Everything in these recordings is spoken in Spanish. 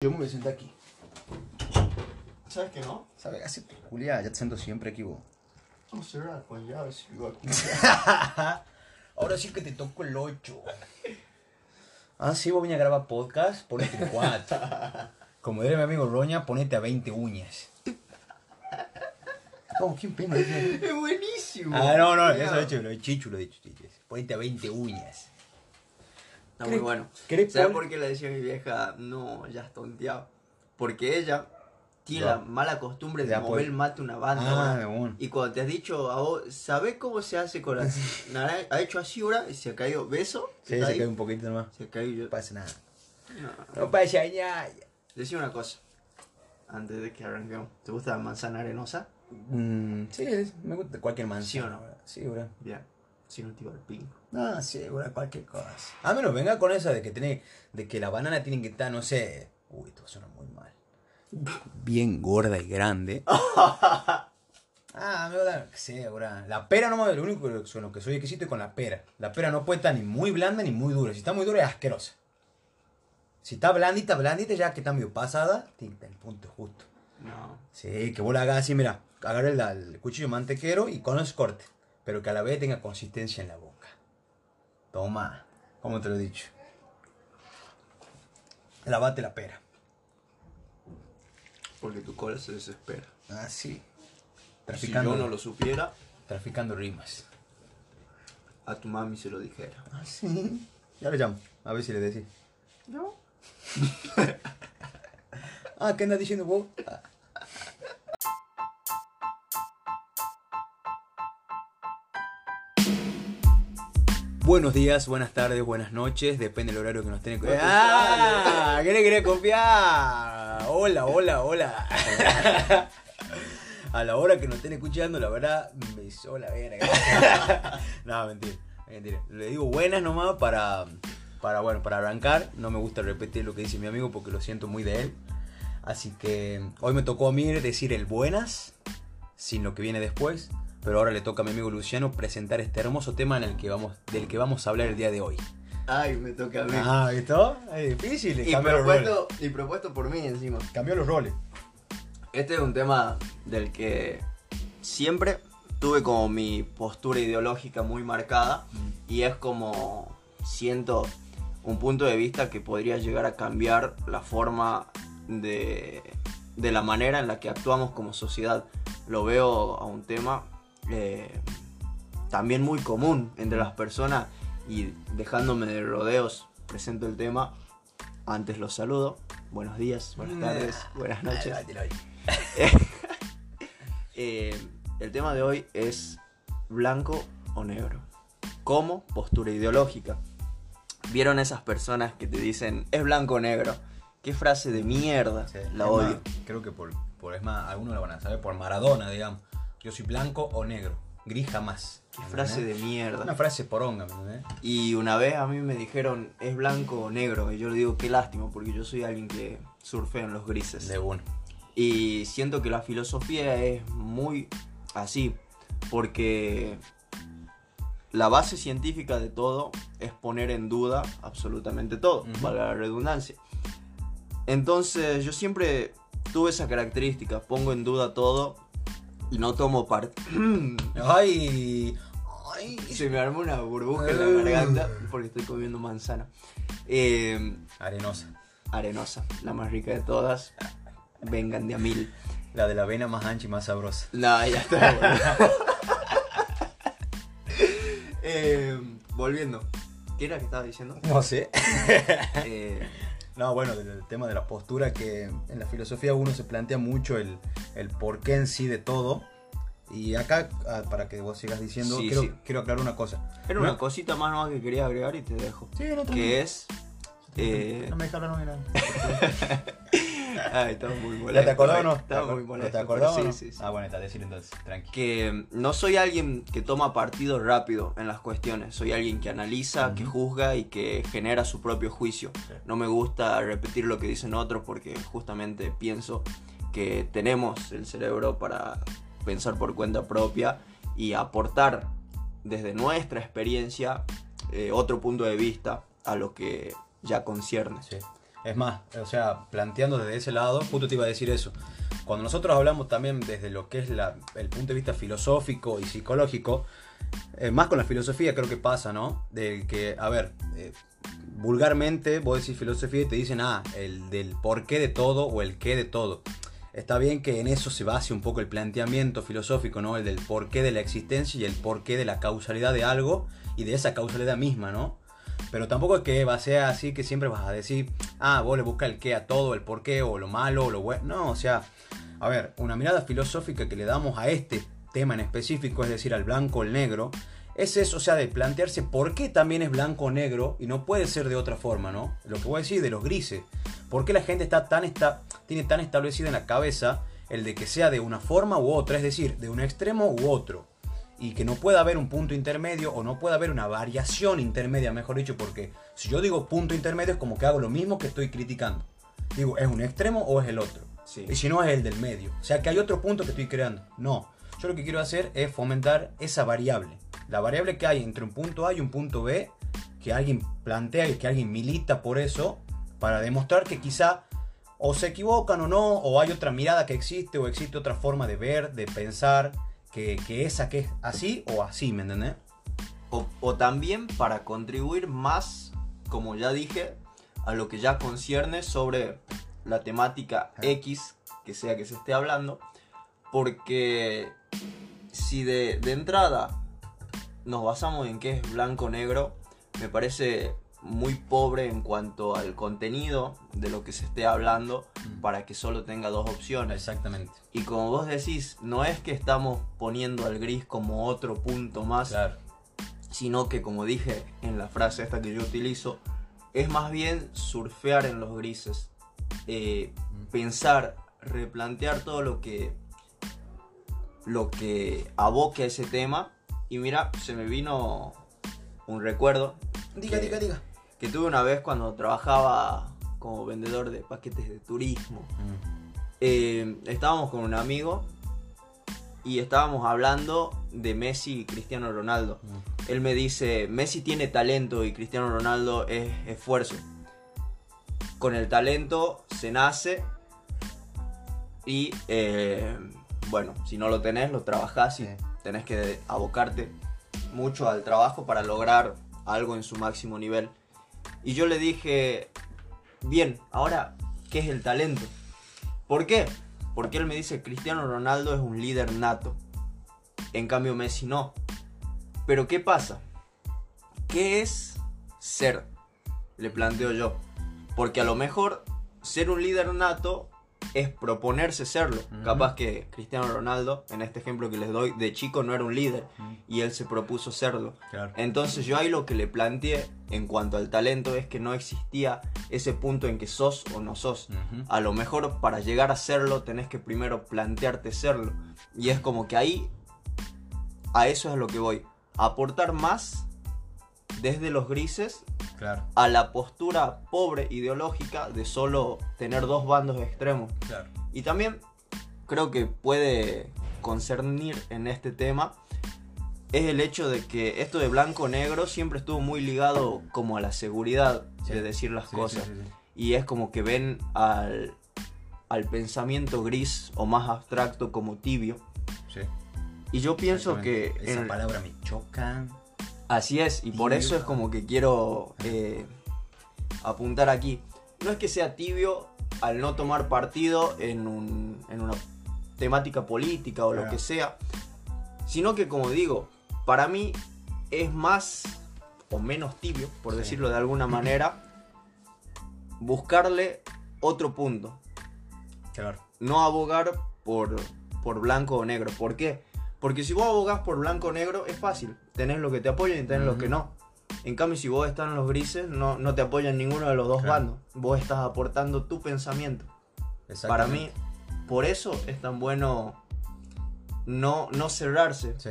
Yo me voy a sentar aquí. ¿Sabes que no? ¿Sabes? Así, Julia, ya te siento siempre aquí vos. Vamos a cerrar con llave si vivo aquí. Ahora sí que te toco el 8. Ah, sí, vos venís a grabar podcast, ponete el 4. Como diría mi amigo Roña, ponete a 20 uñas. ¿Cómo? ¿Quién pena? ¡Es buenísimo! Ah, no, no, eso lo he dicho, lo he chicho, lo he dicho. chicho. Ponete a 20 uñas. Está muy ¿Querés- bueno. ¿Sabes por qué le decía a mi vieja, no, ya has tonteado? Porque ella tiene No. la mala costumbre de mover el mate una banda. Ah, ahora. bueno. Y cuando te has dicho a vos, ¿sabés cómo se hace con las naranjas? Ha hecho así ahora y se ha caído. ¿Beso? Sí, ¿Está se ahí? cae un poquito nomás. Se caído yo. No pasa nada. No. No pasa nada. Decime una cosa. Antes de que arranquemos. ¿Te gusta la manzana arenosa? Mm, sí, me gusta cualquier manzana. ¿Sí o no? Sí, bro. Bien. Si no te iba al pingo. No, sí, bro, cualquier cosa. A menos venga con esa de que tiene, de que la banana tiene que estar, no sé. Uy, esto suena muy mal. Bien gorda y grande. Ah, me da, que sé, bro. La pera no lo único que, con lo que soy exquisito es con la pera. La pera no puede estar ni muy blanda ni muy dura. Si está muy dura es asquerosa. Si está blandita, blandita, ya que está medio pasada, estar el punto justo. No. Sí, que vos la hagas así, mira, agarre el, el cuchillo mantequero y con los corte, pero que a la vez tenga consistencia en la boca. Toma, como te lo he dicho. Lavate la pera. Porque tu cola se desespera. Ah, sí. Si Traficando, yo no lo supiera, traficando rimas. a tu mami se lo dijera. Ah, sí. Ya le llamo, a ver si le decís. ¿No? Ah, ¿qué andas diciendo vos? Ah. Buenos días, buenas tardes, buenas noches, depende del horario que nos tengan. ¡Ah! ¿Qué le querés copiar? Hola, hola, hola. A la hora que nos estén escuchando, la verdad, me hizo la verga. no, mentira, mentira. Le digo buenas nomás para, para, bueno, para arrancar. No me gusta repetir lo que dice mi amigo porque lo siento muy de él. Así que hoy me tocó a mí decir el buenas, sin lo que viene después. Pero ahora le toca a mi amigo Luciano presentar este hermoso tema en el que vamos, del que vamos a hablar el día de hoy. Ay, me toca a mí. Ah, ¿visto? Es difícil. y, Cambió los roles. propuesto, y propuesto por mí encima. Cambió los roles. Este es un tema del que siempre tuve como mi postura ideológica muy marcada y es como siento un punto de vista que podría llegar a cambiar la forma de, de la manera en la que actuamos como sociedad. Lo veo a un tema eh, también muy común entre las personas y dejándome de rodeos presento el tema. Antes los saludo. Buenos días, buenas tardes, buenas noches. Eh, el tema de hoy es blanco o negro. Como postura ideológica. ¿Vieron esas personas que te dicen es blanco o negro? Qué frase de mierda. Sí, la odio. más, creo que por, por, es más, algunos lo van a saber por Maradona, digamos. Yo soy blanco o negro. Gris jamás. Qué frase de mierda. Una frase poronga, ¿me entendés? Y una vez a mí me dijeron es blanco o negro. Y yo le digo qué lástima porque yo soy alguien que surfea en los grises. De uno. Y siento que la filosofía es muy así, porque la base científica de todo es poner en duda absolutamente todo, valga la redundancia. Entonces yo siempre tuve esa característica, pongo en duda todo no tomo parte. Ay. Ay. Se me arma una burbuja en la Uh. garganta porque estoy comiendo manzana. Eh, Arenosa. arenosa, la más rica de todas. Vengan de a mil. La de la vena más ancha y más sabrosa. No, ya está. Eh, volviendo. ¿Qué era que estaba diciendo? No sé. Eh, No, bueno, del tema de la postura que en la filosofía uno se plantea mucho el, el porqué en sí de todo. Y acá, ah, para que vos sigas diciendo, Sí, quiero, sí. quiero aclarar una cosa. era una cosita más nomás que quería agregar y te dejo. Sí, no, Que es. eh, No me deja hablar. Ay, estaba muy molesto. ¿Ya te acordás o no? Estaba ¿Te muy acor- molesto. ¿Te acordás pero o no? Sí, sí, sí. Ah, bueno, está, decir entonces, tranqui. que no soy alguien que toma partido rápido en las cuestiones, soy alguien que analiza, que juzga y que genera su propio juicio. Sí. No me gusta repetir lo que dicen otros porque justamente pienso que tenemos el cerebro para pensar por cuenta propia y aportar desde nuestra experiencia eh, otro punto de vista a lo que ya concierne. Sí. Es más, o sea, planteando desde ese lado, justo te iba a decir eso. Cuando nosotros hablamos también desde lo que es el punto de vista filosófico y psicológico, eh, más con la filosofía creo que pasa, ¿no? De que, a ver, eh, vulgarmente vos decís filosofía y te dicen, ah, el del porqué de todo o el qué de todo. Está bien que en eso se base un poco el planteamiento filosófico, ¿no? El del porqué de la existencia y el porqué de la causalidad de algo y de esa causalidad misma, ¿no? Pero tampoco es que va a ser así que siempre vas a decir, ah, vos le buscas el qué a todo, el porqué o lo malo o lo bueno. No, o sea, a ver, una mirada filosófica que le damos a este tema en específico, es decir, al blanco o el negro, es eso, o sea, de plantearse por qué también es blanco o negro y no puede ser de otra forma, ¿no? Lo que voy a decir de los grises. ¿Por qué la gente está tan está, tiene tan establecido en la cabeza el de que sea de una forma u otra, es decir, de un extremo u otro? Y que no pueda haber un punto intermedio o no pueda haber una variación intermedia, mejor dicho, porque si yo digo punto intermedio es como que hago lo mismo que estoy criticando. Digo, ¿es un extremo o es el otro? Sí. Y si no es el del medio. O sea que hay otro punto que estoy creando. No. Yo lo que quiero hacer es fomentar esa variable. La variable que hay entre un punto A y un punto B, que alguien plantea y que alguien milita por eso, para demostrar que quizá o se equivocan o no, o hay otra mirada que existe, o existe otra forma de ver, de pensar, que, que esa que es así o así, ¿me entendés? O, o también para contribuir más, como ya dije, a lo que ya concierne sobre la temática. X, que sea que se esté hablando, porque si de, de entrada nos basamos en que es blanco-negro, me parece muy pobre en cuanto al contenido de lo que se esté hablando Mm. para que solo tenga dos opciones. Exactamente. Y como vos decís, no es que estamos poniendo al gris como otro punto más, Claro. sino que como dije en la frase esta que yo utilizo, es más bien surfear en los grises, Eh, pensar, replantear todo lo que lo que aboque a ese tema y mira, se me vino un recuerdo Diga, diga, diga. Que tuve una vez cuando trabajaba como vendedor de paquetes de turismo. Eh, estábamos con un amigo y estábamos hablando de Messi y Cristiano Ronaldo. Él me dice, Messi tiene talento y Cristiano Ronaldo es esfuerzo. Con el talento se nace y eh, bueno, si no lo tenés, lo trabajás y Sí. tenés que abocarte mucho al trabajo para lograr algo en su máximo nivel. Y yo le dije, bien, ahora, ¿qué es el talento? ¿Por qué? Porque él me dice, Cristiano Ronaldo es un líder nato. En cambio Messi no. Pero ¿qué pasa? ¿Qué es ser? Le planteo yo. Porque a lo mejor ser un líder nato es proponerse serlo. Capaz que Cristiano Ronaldo, en este ejemplo que les doy, de chico no era un líder y él se propuso serlo. Claro. Entonces yo ahí lo que le planteé en cuanto al talento es que no existía ese punto en que sos o no sos. A lo mejor para llegar a serlo tenés que primero plantearte serlo. Y es como que ahí a eso es a lo que voy. Aportar más desde los grises Claro. a la postura pobre ideológica de solo tener dos bandos extremos. Claro. Y también creo que puede concernir en este tema es el hecho de que esto de blanco-negro siempre estuvo muy ligado como a la seguridad Sí. de decir las Sí, cosas. sí. Y es como que ven al, al pensamiento gris o más abstracto como tibio. Sí. Y yo pienso que. Esa en- palabra me choca. Así es, y por eso es como que quiero eh, apuntar aquí. No es que sea tibio al no tomar partido en, un- en una temática política o lo que sea, sino que como digo, para mí es más o menos tibio, por Sí. decirlo de alguna manera, buscarle otro punto. Claro. no abogar por, por blanco o negro. ¿Por qué? Porque si vos abogás por blanco o negro es fácil. Tenés los que te apoyan y tenés los Ujú. que no. En cambio, si vos estás en los grises, no, no te apoyan ninguno de los dos Claro. bandos. Vos estás aportando tu pensamiento. Para mí, por eso es tan bueno no, no cerrarse Sí.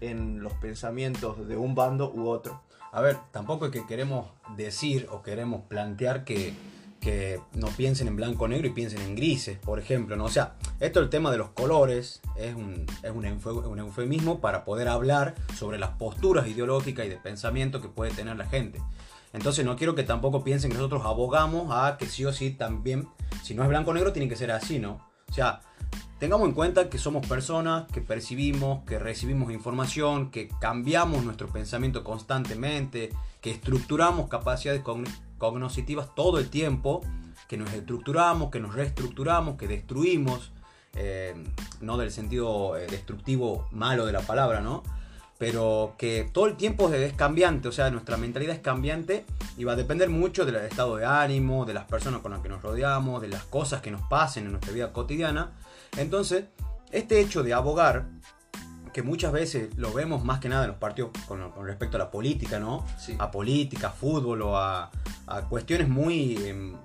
en los pensamientos de un bando u otro. A ver, tampoco es que queremos decir o queremos plantear que, que no piensen en blanco o negro y piensen en grises, por ejemplo, ¿no? O sea, esto el tema de los colores es un, es un, eufemismo para poder hablar sobre las posturas ideológicas y de pensamiento que puede tener la gente. Entonces no quiero que tampoco piensen que nosotros abogamos a que sí o sí también, si no es blanco o negro, tiene que ser así, ¿no? O sea, tengamos en cuenta que somos personas, que percibimos, que recibimos información, que cambiamos nuestro pensamiento constantemente, que estructuramos capacidades cognitivas todo el tiempo, que nos estructuramos, que nos reestructuramos, que destruimos, eh, no del sentido eh, destructivo malo de la palabra, ¿no? Pero que todo el tiempo es cambiante, o sea, nuestra mentalidad es cambiante y va a depender mucho del estado de ánimo, de las personas con las que nos rodeamos, de las cosas que nos pasen en nuestra vida cotidiana. Entonces, este hecho de abogar, que muchas veces lo vemos más que nada en los partidos con, respecto a la política, ¿no? A política, fútbol o a, cuestiones muy, em,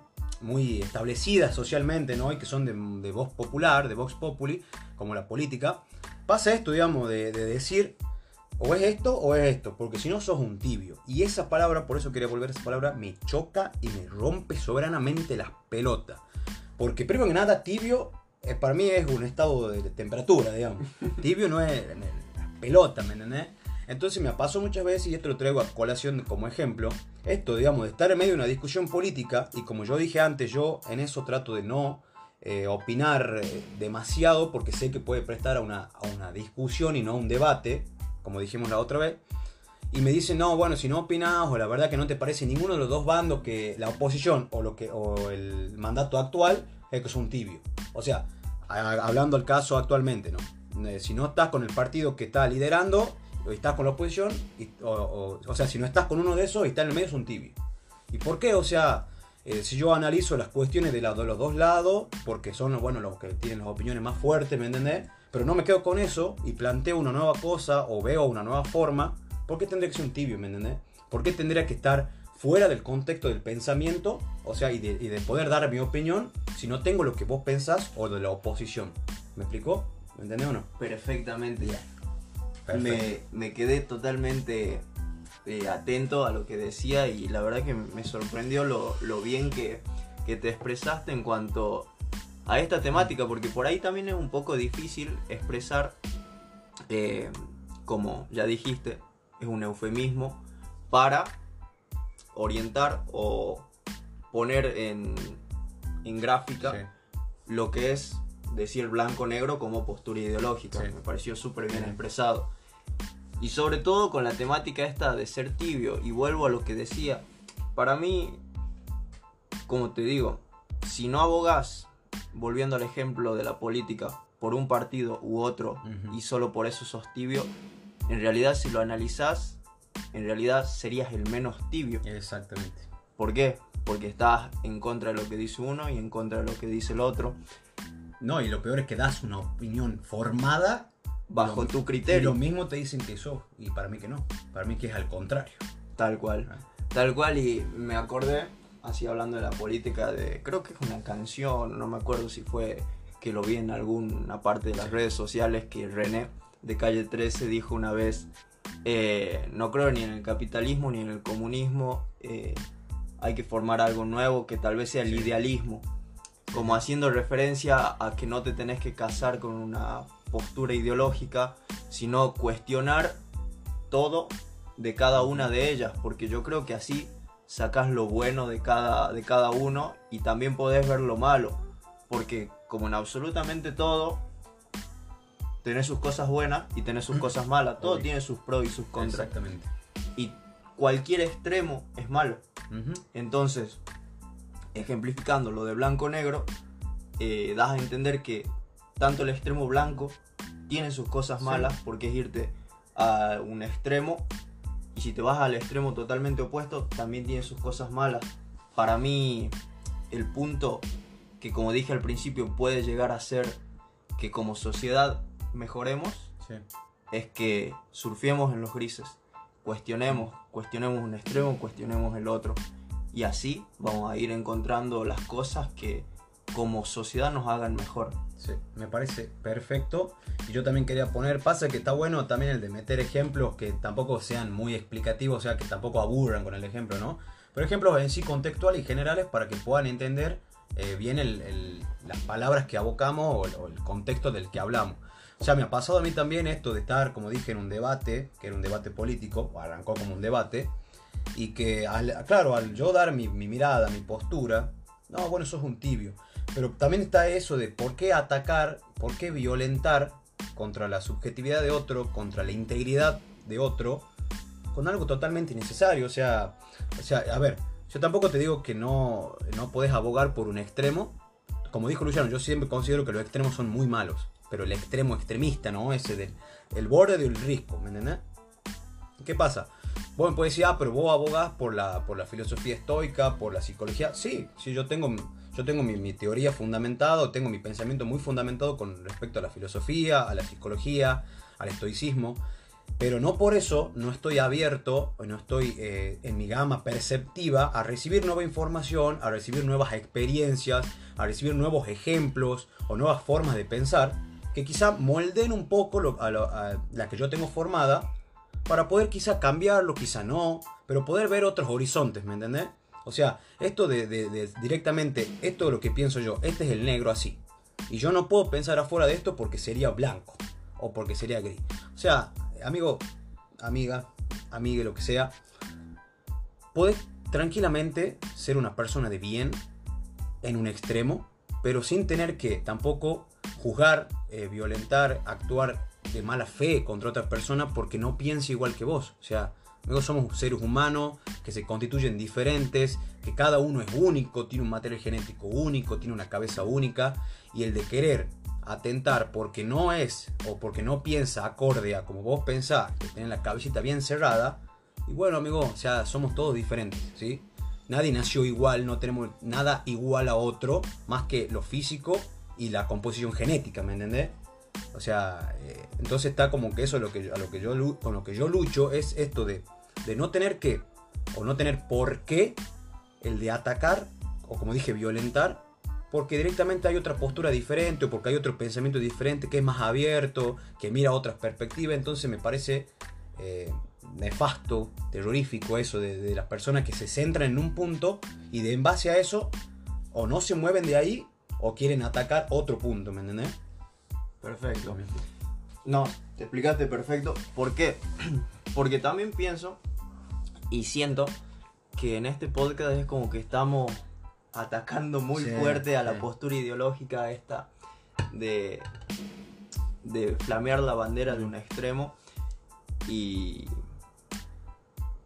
muy establecidas socialmente, ¿no? Y que son de, voz popular, de vox populi, como la política. Pasa esto, digamos, de, de decir o es esto o es esto, porque si no sos un tibio. Y esa palabra, por eso quería volver a esa palabra, me choca y me rompe soberanamente las pelotas. Porque primero que nada, tibio eh, para mí es un estado de temperatura, digamos. Tibio no es la pelota, ¿me entendés? Entonces me pasó muchas veces, y esto lo traigo a colación como ejemplo, esto, digamos, de estar en medio de una discusión política, y como yo dije antes, yo en eso trato de no eh, opinar eh, demasiado, porque sé que puede prestar a una, a una discusión y no a un debate, como dijimos la otra vez. Y me dicen, no, bueno, si no opinas o la verdad que no te parece ninguno de los dos bandos que la oposición o, lo que, o el mandato actual, es que es un tibio. O sea, hablando al caso actualmente, ¿no? Eh, si no estás con el partido que está liderando, o estás con la oposición, o, sea, si no estás con uno de esos y estás en el medio, es un tibio. ¿Y por qué? O sea, eh, si yo analizo las cuestiones de, de, los dos lados, porque son bueno, los que tienen las opiniones más fuertes, ¿me entendés? Pero no me quedo con eso y planteo una nueva cosa o veo una nueva forma, ¿por qué tendría que ser un tibio, ¿me entendés? ¿Por qué tendría que estar fuera del contexto del pensamiento, o sea, y de, poder dar mi opinión si no tengo lo que vos pensás o de la oposición. ¿Me explicó? ¿Me entendés o no? Perfectamente. Me, me, quedé totalmente eh, atento a lo que decía y la verdad que me sorprendió lo, lo bien que, que, te expresaste en cuanto a esta temática, porque por ahí también es un poco difícil expresar, eh, como ya dijiste, es un eufemismo para orientar o poner en, en gráfica lo que es decir blanco-negro como postura ideológica. Me pareció súper bien expresado. Y sobre todo con la temática esta de ser tibio. Y vuelvo a lo que decía. Para mí, como te digo, si no abogas, volviendo al ejemplo de la política, por un partido u otro y solo por eso sos tibio, en realidad si lo analizás, en realidad serías el menos tibio. Exactamente. ¿Por qué? Porque estás en contra de lo que dice uno y en contra de lo que dice el otro. No, y lo peor es que das una opinión formada bajo tu criterio. Y lo mismo te dicen que sos, y para mí que no. Para mí que es al contrario. Tal cual. Ah. Tal cual, y me acordé, así hablando de la política, de. Creo que es una canción, no me acuerdo si fue que lo vi en alguna parte de las redes sociales, que René de Calle 13 dijo una vez eh, no creo ni en el capitalismo ni en el comunismo. Eh, hay que formar algo nuevo que tal vez sea el idealismo. Como haciendo referencia a que no te tenés que casar con una postura ideológica, sino cuestionar todo de cada una de ellas. Porque yo creo que así sacas lo bueno de cada, de cada uno y también podés ver lo malo. Porque como en absolutamente todo, tenés sus cosas buenas y tenés sus cosas malas. Todo tiene sus pros y sus contras. Exactamente. Y cualquier extremo es malo. Entonces, ejemplificando lo de blanco-negro, eh, das a entender que tanto el extremo blanco tiene sus cosas malas porque es irte a un extremo y si te vas al extremo totalmente opuesto también tiene sus cosas malas. Para mí el punto que como dije al principio puede llegar a ser que como sociedad mejoremos es que surfiemos en los grises, cuestionemos, cuestionemos un extremo, cuestionemos el otro. Y así vamos a ir encontrando las cosas que como sociedad nos hagan mejor. Sí, me parece perfecto. Y yo también quería poner, pasa que está bueno también el de meter ejemplos que tampoco sean muy explicativos, o sea, que tampoco aburran con el ejemplo, ¿no? Pero ejemplos en sí contextuales y generales para que puedan entender eh, bien las palabras que abocamos o el contexto del que hablamos. Sea, me ha pasado a mí también esto de estar, como dije, en un debate, que era un debate político, arrancó como un debate, y que, al, claro, al yo dar mi, mi mirada, mi postura, no, bueno, eso es un tibio. Pero también está eso de por qué atacar, por qué violentar contra la subjetividad de otro, contra la integridad de otro, con algo totalmente innecesario. O sea, o sea a ver, yo tampoco te digo que no, no podés abogar por un extremo. Como dijo Luciano, yo siempre considero que los extremos son muy malos. Pero el extremo extremista, ¿no? Ese del el borde del risco, ¿me? ¿Qué pasa? Vos me decir, ah, pero vos abogás por la, por la filosofía estoica, por la psicología. Sí, sí, yo tengo, yo tengo mi, mi teoría fundamentada, tengo mi pensamiento muy fundamentado con respecto a la filosofía, a la psicología, al estoicismo. Pero no por eso no estoy abierto no estoy eh, en mi gama perceptiva a recibir nueva información, a recibir nuevas experiencias, a recibir nuevos ejemplos o nuevas formas de pensar que quizá molden un poco lo, a, lo, a la que yo tengo formada para poder quizá cambiarlo, quizá no, pero poder ver otros horizontes, ¿me entendés? O sea, esto de, de, de, directamente, esto es lo que pienso yo, este es el negro así. Y yo no puedo pensar afuera de esto porque sería blanco o porque sería gris. O sea, amigo, amiga, amigue, lo que sea, puedes tranquilamente ser una persona de bien en un extremo, pero sin tener que tampoco juzgar, eh, violentar, actuar de mala fe contra otras personas porque no piensa igual que vos. O sea, luego somos seres humanos que se constituyen diferentes, que cada uno es único, tiene un material genético único, tiene una cabeza única, y el de querer atentar porque no es o porque no piensa acorde a como vos pensás, que tiene la cabecita bien cerrada, y bueno, amigo, o sea, somos todos diferentes, ¿sí? Nadie nació igual, no tenemos nada igual a otro, más que lo físico y la composición genética, ¿me entendés? O sea, eh, entonces está como que eso lo que, a lo que yo, con lo que yo lucho es esto de, de no tener que, o no tener por qué, el de atacar, o como dije, violentar, porque directamente hay otra postura diferente, o porque hay otro pensamiento diferente, que es más abierto, que mira otras perspectivas, entonces me parece eh, nefasto, terrorífico eso de, de las personas que se centran en un punto y de en base a eso, o no se mueven de ahí, o quieren atacar otro punto, ¿me entendés? Perfecto. No, te explicaste perfecto. ¿Por qué? Porque también pienso y siento que en este podcast es como que estamos atacando muy Sí, fuerte a la sí. postura ideológica esta de, de flamear la bandera de un extremo. Y...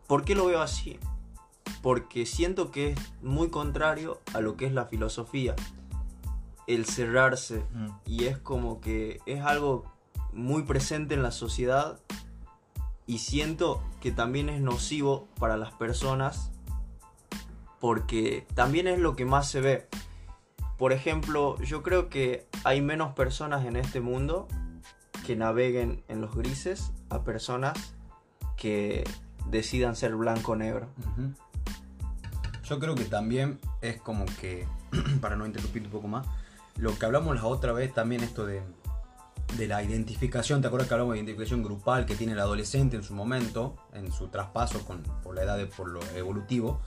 ¿Por qué lo veo así? Porque siento que es muy contrario a lo que es la filosofía. El cerrarse, Mm. y es como que es algo muy presente en la sociedad y siento que también es nocivo para las personas porque también es lo que más se ve. Por ejemplo, yo creo que hay menos personas en este mundo que naveguen en los grises a personas que decidan ser blanco o negro. Yo creo que también es como que, para no interrumpir un poco más, lo que hablamos la otra vez también esto de, de la identificación, ¿te acuerdas que hablamos de identificación grupal que tiene el adolescente en su momento, en su traspaso con, por la edad, de, por lo evolutivo?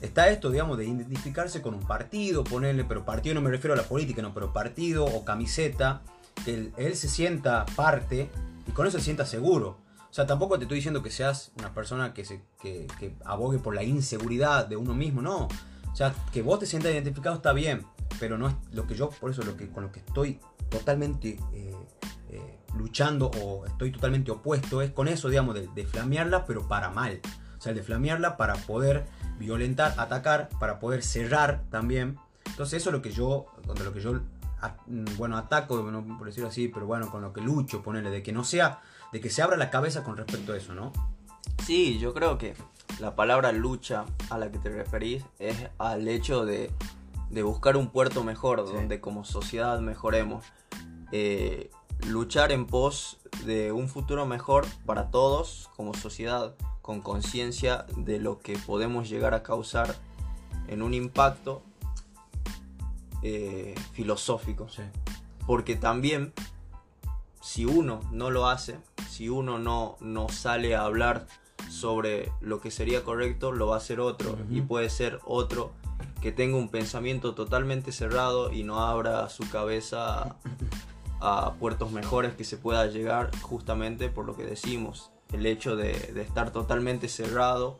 Está esto, digamos, de identificarse con un partido, ponerle, pero partido no me refiero a la política, no, pero partido o camiseta, que él, se sienta parte y con eso se sienta seguro. O sea, tampoco te estoy diciendo que seas una persona que, se, que abogue por la inseguridad de uno mismo, no. O sea, que vos te sientas identificado está bien, pero no es lo que yo, por eso lo que, con lo que estoy totalmente eh, eh, luchando o estoy totalmente opuesto es con eso, digamos, de, de flamearla, pero para mal. O sea, el de flamearla para poder violentar, atacar, para poder cerrar también. Entonces eso es lo que yo, contra lo que yo, bueno, ataco, no por decirlo así, pero bueno, con lo que lucho, ponerle, de que no sea, de que se abra la cabeza con respecto a eso, ¿no? Sí, yo creo que la palabra lucha a la que te referís es al hecho de, de buscar un puerto mejor, Sí. donde como sociedad mejoremos. Eh, luchar en pos de un futuro mejor para todos como sociedad, con conciencia de lo que podemos llegar a causar en un impacto eh, filosófico. Sí. Porque también, si uno no lo hace, si uno no, no sale a hablar sobre lo que sería correcto, lo va a hacer otro. Y puede ser otro que tenga un pensamiento totalmente cerrado y no abra su cabeza a, a puertos mejores que se pueda llegar justamente por lo que decimos. El hecho de, de estar totalmente cerrado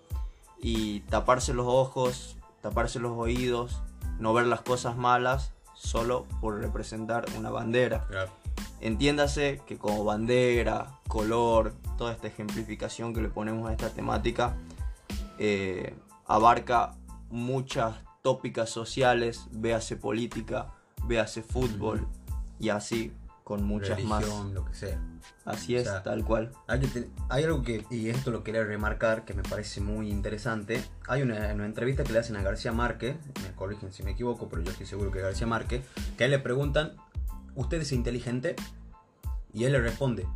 y taparse los ojos, taparse los oídos, no ver las cosas malas solo por representar una bandera. Claro. Entiéndase que como bandera, color, toda esta ejemplificación que le ponemos a esta temática, eh, abarca muchas tópicas sociales, véase política, véase fútbol y así con muchas Religión, más. lo que sea. Así es, O sea, tal cual. Hay, que te- hay algo que, y esto lo quería remarcar, que me parece muy interesante. Hay una, una entrevista que le hacen a García Márquez, me corrigen si me equivoco, pero yo estoy seguro que García Márquez, que a él le preguntan, ¿usted es inteligente? Y él le responde,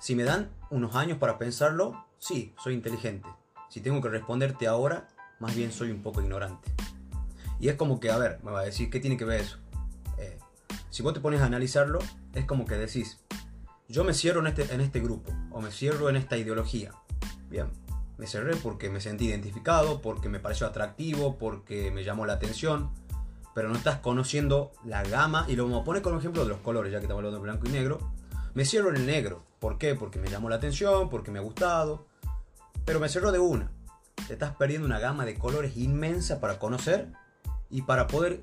si me dan unos años para pensarlo, sí, soy inteligente. Si tengo que responderte ahora, más bien soy un poco ignorante. Y es como que, a ver, me va a decir, ¿qué tiene que ver eso? Eh, si vos te pones a analizarlo, es como que decís, yo me cierro en este, en este grupo o me cierro en esta ideología. Bien, me cerré porque me sentí identificado, porque me pareció atractivo, porque me llamó la atención, pero no estás conociendo la gama. Y lo vamos a poner como ejemplo de los colores, ya que estamos hablando de blanco y negro. Me cierro en el negro. ¿Por qué? Porque me llamó la atención, porque me ha gustado, pero me cerró de una. Te estás perdiendo una gama de colores inmensa para conocer y para poder.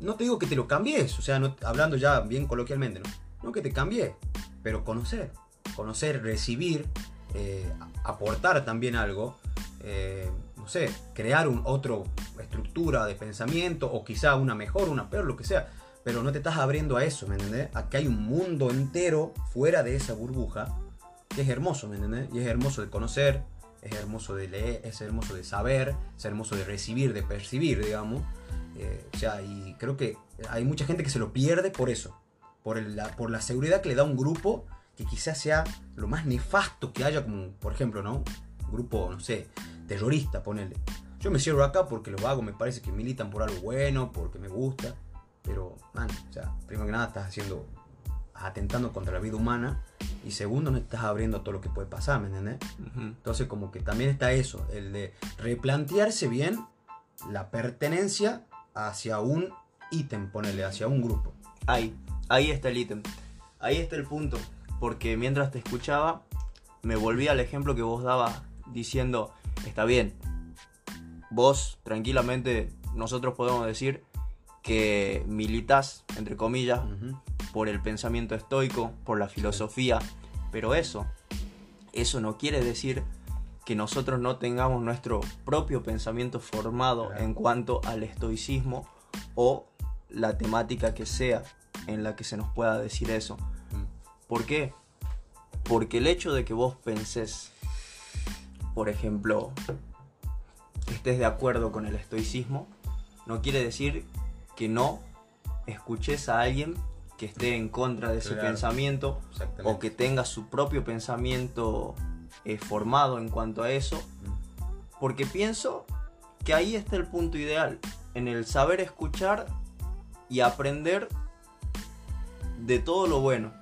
No te digo que te lo cambies, o sea, hablando ya bien coloquialmente, ¿no? Que te cambie, pero conocer. Conocer, recibir, eh, aportar también algo. eh, no sé, crear un otro estructura de pensamiento o quizá una mejor, una peor, lo que sea. Pero no te estás abriendo a eso, ¿me entendés? A que hay un mundo entero fuera de esa burbuja que es hermoso, ¿me entendés? Y es hermoso de conocer, es hermoso de leer, es hermoso de saber, es hermoso de recibir, de percibir, digamos. Eh, o sea, y creo que hay mucha gente que se lo pierde por eso, por, el- la, por la seguridad que le da un grupo que quizás sea lo más nefasto que haya, como por ejemplo, ¿no? Un grupo, no sé, terrorista, ponele. Yo me cierro acá porque los vagos me parece que militan por algo bueno, porque me gusta, pero, man, o sea, primero que nada estás haciendo, atentando contra la vida humana, y segundo, no estás abriendo todo lo que puede pasar, ¿me entendés? Ujú. Entonces como que también está eso, el de replantearse bien la pertenencia hacia un ítem, ponerle, hacia un grupo. Ahí, ahí está el ítem. Ahí está el punto. Porque mientras te escuchaba, me volví al ejemplo que vos dabas diciendo, está bien, vos tranquilamente, nosotros podemos decir que militas, entre comillas. Por el pensamiento estoico, por la filosofía, pero eso, eso no quiere decir que nosotros no tengamos nuestro propio pensamiento formado Claro. en cuanto al estoicismo o la temática que sea en la que se nos pueda decir eso. Mm. ¿Por qué? Porque el hecho de que vos pensés, por ejemplo, que estés de acuerdo con el estoicismo, no quiere decir que no escuches a alguien que esté en contra de ese Claro. pensamiento Exactamente. o que tenga su propio pensamiento eh, formado en cuanto a eso, porque pienso que ahí está el punto ideal, en el saber escuchar y aprender de todo lo bueno.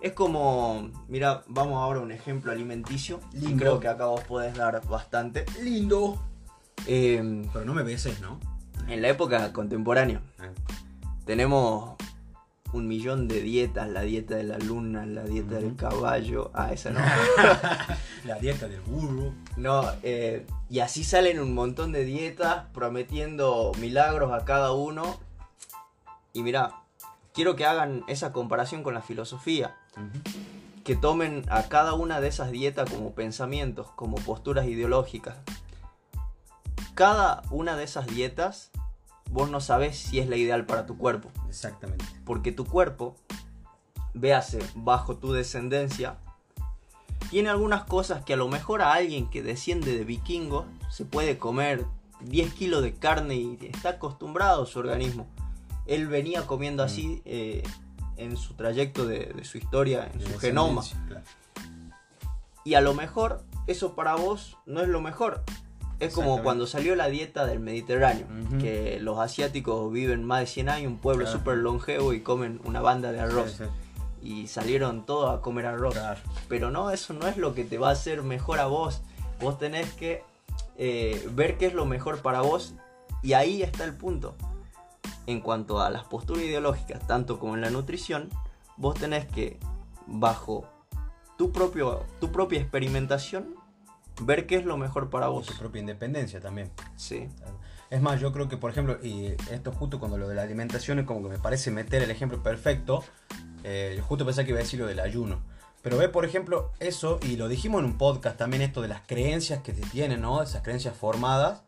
Es como, mira, vamos ahora a un ejemplo alimenticio, Lindo. creo que acá vos podés dar bastante. Lindo. Eh, Pero no me beses, ¿no? en la época contemporánea Eh, tenemos un millón de dietas, la dieta de la luna, la dieta del caballo, ah, esa no. La dieta del burro. No, eh, y así salen un montón de dietas prometiendo milagros a cada uno. Y mira, quiero que hagan esa comparación con la filosofía. Que tomen a cada una de esas dietas como pensamientos, como posturas ideológicas. Cada una de esas dietas, vos no sabés si es la ideal para tu cuerpo. Exactamente. Porque tu cuerpo, véase bajo tu descendencia, tiene algunas cosas que a lo mejor a alguien que desciende de vikingos se puede comer 10 kilos de carne y está acostumbrado su organismo. Él venía comiendo así eh, en su trayecto de, de su historia, en De su genoma. claro. Y a lo mejor eso para vos no es lo mejor. Es como cuando salió la dieta del Mediterráneo, que los asiáticos viven más de 100 años, un pueblo Claro. súper longevo y comen una banda de arroz. Sí, sí. Y salieron todos a comer arroz. Claro. Pero no, eso no es lo que te va a hacer mejor a vos. Vos tenés que eh, ver qué es lo mejor para vos. Y ahí está el punto. En cuanto a las posturas ideológicas, tanto como en la nutrición, vos tenés que, bajo tu, propio, tu propia experimentación, ver qué es lo mejor para vos. tu propia independencia también. Sí. Es más, yo creo que, por ejemplo, y esto justo cuando lo de la alimentación es como que me parece meter el ejemplo perfecto. eh, justo pensé que iba a decir lo del ayuno. Pero ve, por ejemplo, eso, y lo dijimos en un podcast también, esto de las creencias que se tienen, ¿no? Esas creencias formadas.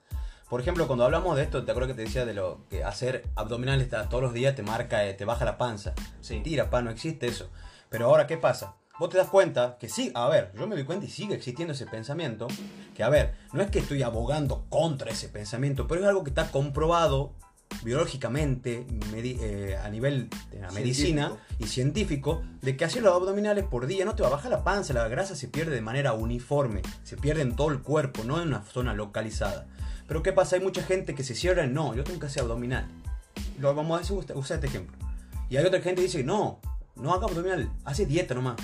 Por ejemplo, cuando hablamos de esto, te acuerdo que te decía de lo que hacer abdominales todos los días te marca, eh, te baja la panza. Sí. Mentira, pa, no existe eso. Pero ahora, ¿qué pasa? Vos te das cuenta que sí, a ver, yo me doy cuenta y sigue existiendo ese pensamiento. Que a ver, no es que estoy abogando contra ese pensamiento, pero es algo que está comprobado biológicamente, eh, a nivel de la medicina y científico, de que hacer los abdominales por día no te va a bajar la panza, la grasa se pierde de manera uniforme, se pierde en todo el cuerpo, no en una zona localizada. Pero ¿qué pasa? Hay mucha gente que se cierra no, yo tengo que hacer abdominal. Lo vamos a decir, usa- usa este ejemplo. Y hay otra gente que dice, no, no haga abdominal, hace dieta nomás.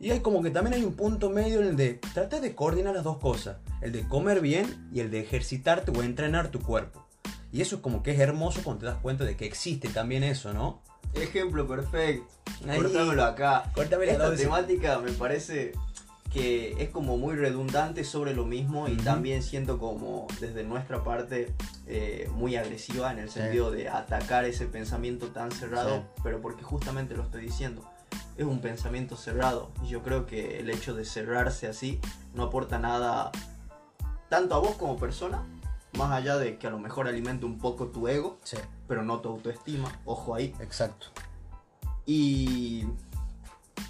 Y hay como que también hay un punto medio en el de tratar de coordinar las dos cosas, el de comer bien y el de ejercitarte o entrenar tu cuerpo. Y eso es como que es hermoso cuando te das cuenta de que existe también eso, ¿no? Ejemplo perfecto. Ahí. Cortámelo acá. Córtame la Esta temática me parece que es como muy redundante sobre lo mismo y Ujú. también siento como desde nuestra parte eh, muy agresiva en el Sí. sentido de atacar ese pensamiento tan cerrado, Sí. pero porque justamente lo estoy diciendo. Es un pensamiento cerrado y yo creo que el hecho de cerrarse así no aporta nada tanto a vos como persona, más allá de que a lo mejor alimenta un poco tu ego, Sí, pero no tu autoestima, ojo ahí. exacto. Y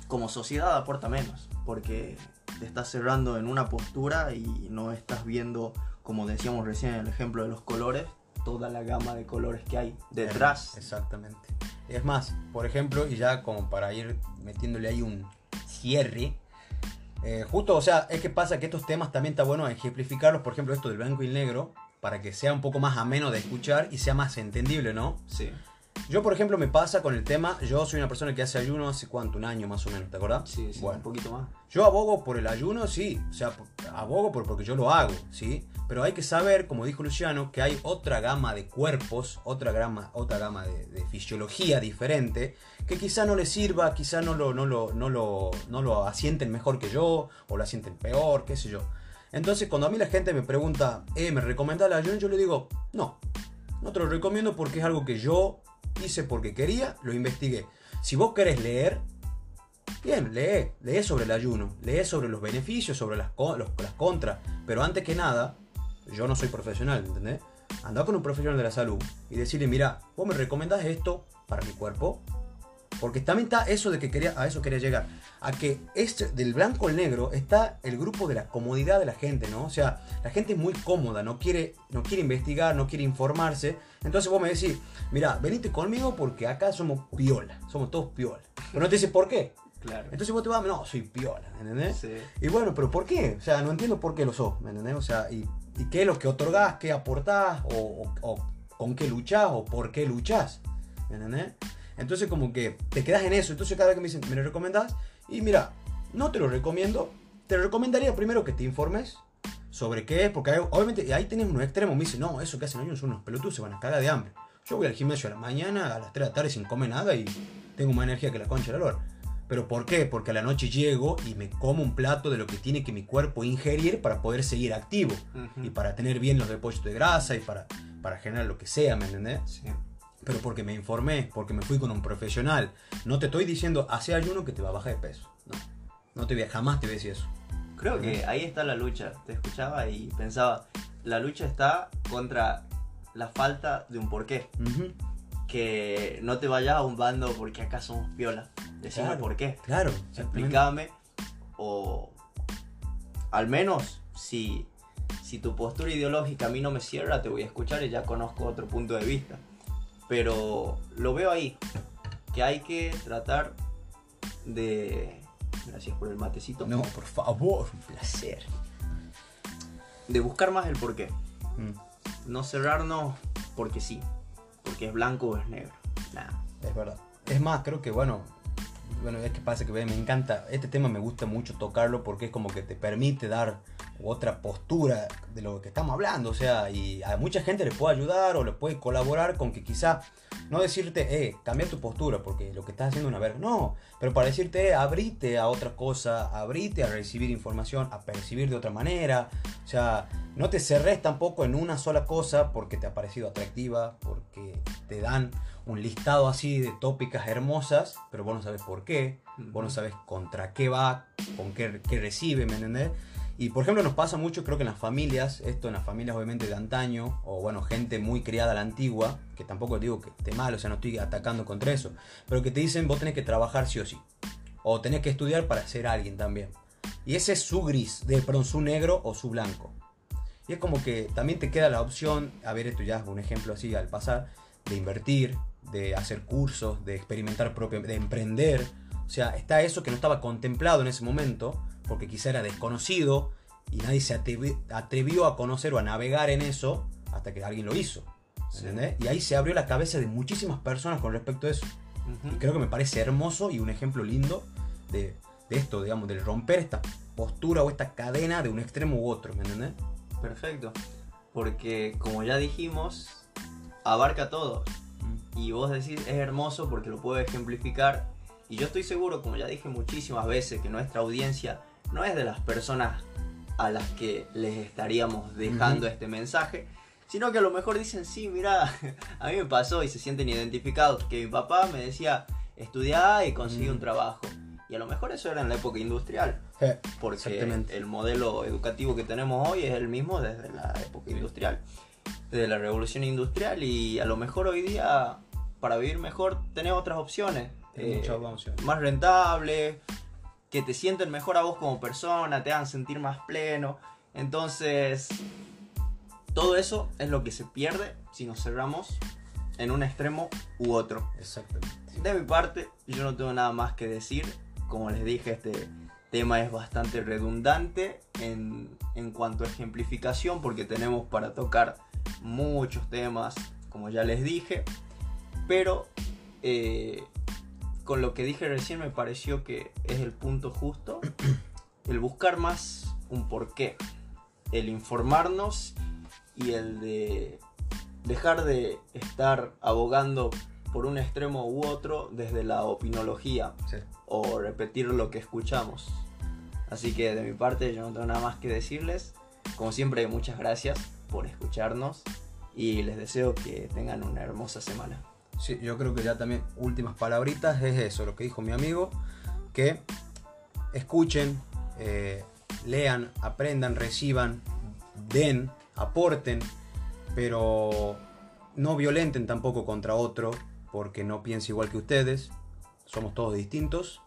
como sociedad aporta menos, porque te estás cerrando en una postura y no estás viendo, como decíamos recién en el ejemplo de los colores, toda la gama de colores que hay detrás. Exactamente. Es más, por ejemplo, y ya como para ir metiéndole ahí un cierre, eh, justo, o sea, es que pasa que estos temas también está bueno ejemplificarlos, por ejemplo, esto del blanco y el negro, para que sea un poco más ameno de escuchar y sea más entendible, ¿no? Sí, Yo, por ejemplo, me pasa con el tema, yo soy una persona que hace ayuno hace cuánto, un año más o menos, ¿te acordás? sí, sí, Bueno, un poquito más. yo abogo por el ayuno, sí, o sea, abogo por, porque yo lo hago, sí, pero hay que saber, como dijo Luciano, que hay otra gama de cuerpos, otra gama, otra gama de, de fisiología diferente, que quizá no les sirva, quizá no lo, no, lo, no, lo, no lo asienten mejor que yo, o lo asienten peor, qué sé yo. Entonces, cuando a mí la gente me pregunta, eh, ¿me recomienda el ayuno? Yo le digo, no, no te lo recomiendo porque es algo que yo hice porque quería, lo investigué. Si vos querés leer, Bien, lee, lee sobre el ayuno, lee sobre los beneficios, sobre las, los- las contras, pero antes que nada, yo no soy profesional, ¿entendés? Andá con un profesional de la salud y decirle, mira, vos me recomendás esto para mi cuerpo, porque también está eso de que quería, a eso quería llegar, a que este, del blanco al negro está el grupo de la comodidad de la gente, ¿no? O sea, la gente es muy cómoda, no quiere, no quiere investigar, no quiere informarse, entonces vos me decís, mira, venite conmigo porque acá somos piola, somos todos piola, pero no te dice por qué. Claro. Entonces vos te vas, no, soy piola, ¿entendés? Sí. Y bueno, pero ¿por qué? O sea, no entiendo por qué lo sos, ¿me entendés? O sea, y, y qué es lo que otorgás, qué aportás, o, o- o con qué luchás, o por qué luchás, ¿me entendés? Entonces como que te quedas en eso, entonces cada vez que me dicen, ¿me lo recomendás? Y mira, no te lo recomiendo, te lo recomendaría primero que te informes sobre qué es, porque hay- obviamente ahí tenés unos extremos, me dicen, no, eso que hacen ellos son unos pelotudos, se van a cagar de hambre. Yo voy al gimnasio a la mañana, a las 3 de la tarde sin comer nada y tengo más energía que la concha de la lora. ¿Pero por qué? Porque a la noche llego y me como un plato de lo que tiene que mi cuerpo ingerir para poder seguir activo Ujú. y para tener bien los depósitos de grasa y para, para generar lo que sea, ¿me entendés? Sí. Pero porque me informé, porque me fui con un profesional. No te estoy diciendo, hace ayuno que te va a bajar de peso. No, no te voy a, jamás te voy a decir eso. Creo que ahí está la lucha. Te escuchaba y pensaba, la lucha está contra la falta de un porqué. Ujú, Que no te vayas a un bando porque acá somos piola. Decime Claro. por qué. Claro. Explícame. O al menos si, si tu postura ideológica a mí no me cierra, te voy a escuchar y ya conozco otro punto de vista. Pero lo veo ahí. Que hay que tratar de... Gracias por el matecito. No, por favor, un placer. De buscar más el porqué. Mm, No cerrarnos porque sí. Porque es blanco o es negro. Nada. es verdad. Es más, creo que bueno, bueno, es que pasa que me encanta, este tema me gusta mucho tocarlo porque es como que te permite dar otra postura de lo que estamos hablando. O sea, y a mucha gente le puede ayudar o le puede colaborar con que quizá no decirte, eh, cambia tu postura porque lo que estás haciendo es una verga. No, pero para decirte, eh, abrite a otra cosa, abrite a recibir información, a percibir de otra manera. O sea, no te cerres tampoco en una sola cosa porque te ha parecido atractiva, porque te dan un listado así de tópicas hermosas, pero vos no sabes por qué, vos no sabes contra qué va, con qué, qué recibe, ¿me entendés? Y por ejemplo nos pasa mucho, creo que en las familias, esto en las familias obviamente de antaño, o bueno, gente muy criada a la antigua, que tampoco digo que esté mal, o sea, no estoy atacando contra eso, pero que te dicen vos tenés que trabajar sí o sí, o tenés que estudiar para ser alguien también. Y ese es su gris, de perdón, su negro o su blanco. Y es como que también te queda la opción, a ver, esto ya es un ejemplo así al pasar, de invertir, de hacer cursos, de experimentar propio, de emprender. O sea, está eso que no estaba contemplado en ese momento, porque quizá era desconocido y nadie se atrevió a conocer o a navegar en eso hasta que alguien lo hizo. ¿entendés? Y ahí se abrió la cabeza de muchísimas personas con respecto a eso. Y creo que me parece hermoso y un ejemplo lindo de, de, esto, digamos, de romper esta postura o esta cadena de un extremo u otro, ¿me entendés? Perfecto. Porque como ya dijimos, abarca todo. Y vos decís, es hermoso porque lo puedo ejemplificar. Y yo estoy seguro, como ya dije muchísimas veces, que nuestra audiencia no es de las personas a las que les estaríamos dejando este mensaje, sino que a lo mejor dicen, sí, mira, a mí me pasó y se sienten identificados, que mi papá me decía, estudia y consigue un trabajo. Y a lo mejor eso era en la época industrial, porque el modelo educativo que tenemos hoy es el mismo desde la época industrial, desde la revolución industrial y a lo mejor hoy día para vivir mejor tenés otras opciones. Eh, más rentables, que te sienten mejor a vos como persona, te hagan sentir más pleno. Entonces, todo eso es lo que se pierde si nos cerramos en un extremo u otro. Exactamente. De mi parte, yo no tengo nada más que decir. Como les dije, este tema es bastante redundante en, en cuanto a ejemplificación porque tenemos para tocar muchos temas, como ya les dije. Pero eh, con lo que dije recién me pareció que es el punto justo. El buscar más un porqué. El informarnos y el de dejar de estar abogando por un extremo u otro desde la opinología o repetir lo que escuchamos. Así que de mi parte yo no tengo nada más que decirles. Como siempre, muchas gracias por escucharnos y les deseo que tengan una hermosa semana. Sí, yo creo que ya también últimas palabritas es eso, lo que dijo mi amigo, que escuchen, eh, lean, aprendan, reciban, den, aporten, pero no violenten tampoco contra otro porque no piensa igual que ustedes. Somos todos distintos,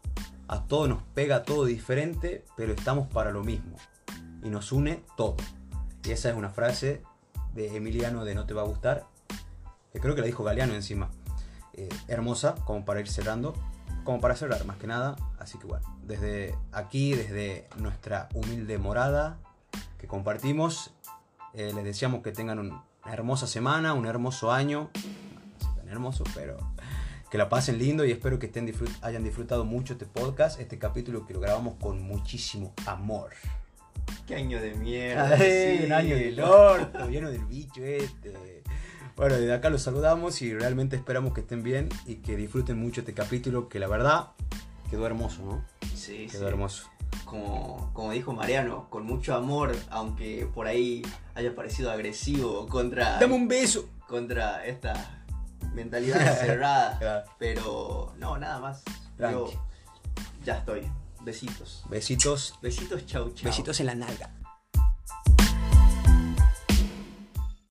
a todos nos pega todo diferente, pero estamos para lo mismo y nos une todo. Y esa es una frase de Emiliano de No te va a gustar, que creo que la dijo Galeano encima. Eh, hermosa, como para ir cerrando, como para cerrar más que nada. Así que bueno, desde aquí, desde nuestra humilde morada que compartimos, eh, les deseamos que tengan una hermosa semana, un hermoso año. No tan hermoso, pero que la pasen lindo y espero que estén hayan disfrutado mucho este podcast, este capítulo que lo grabamos con muchísimo amor. Qué año de mierda. Un año del orto, lleno del bicho este. Bueno, desde acá los saludamos y realmente esperamos que estén bien y que disfruten mucho este capítulo que la verdad quedó hermoso, ¿no? Sí, quedó hermoso. Como, como dijo Mariano, con mucho amor, aunque por ahí haya parecido agresivo contra... ¡Dame un beso! Contra esta mentalidad cerrada. Pero no, nada más. Yo ya estoy. Besitos. Besitos. Besitos, chau, chau. Besitos en la nalga.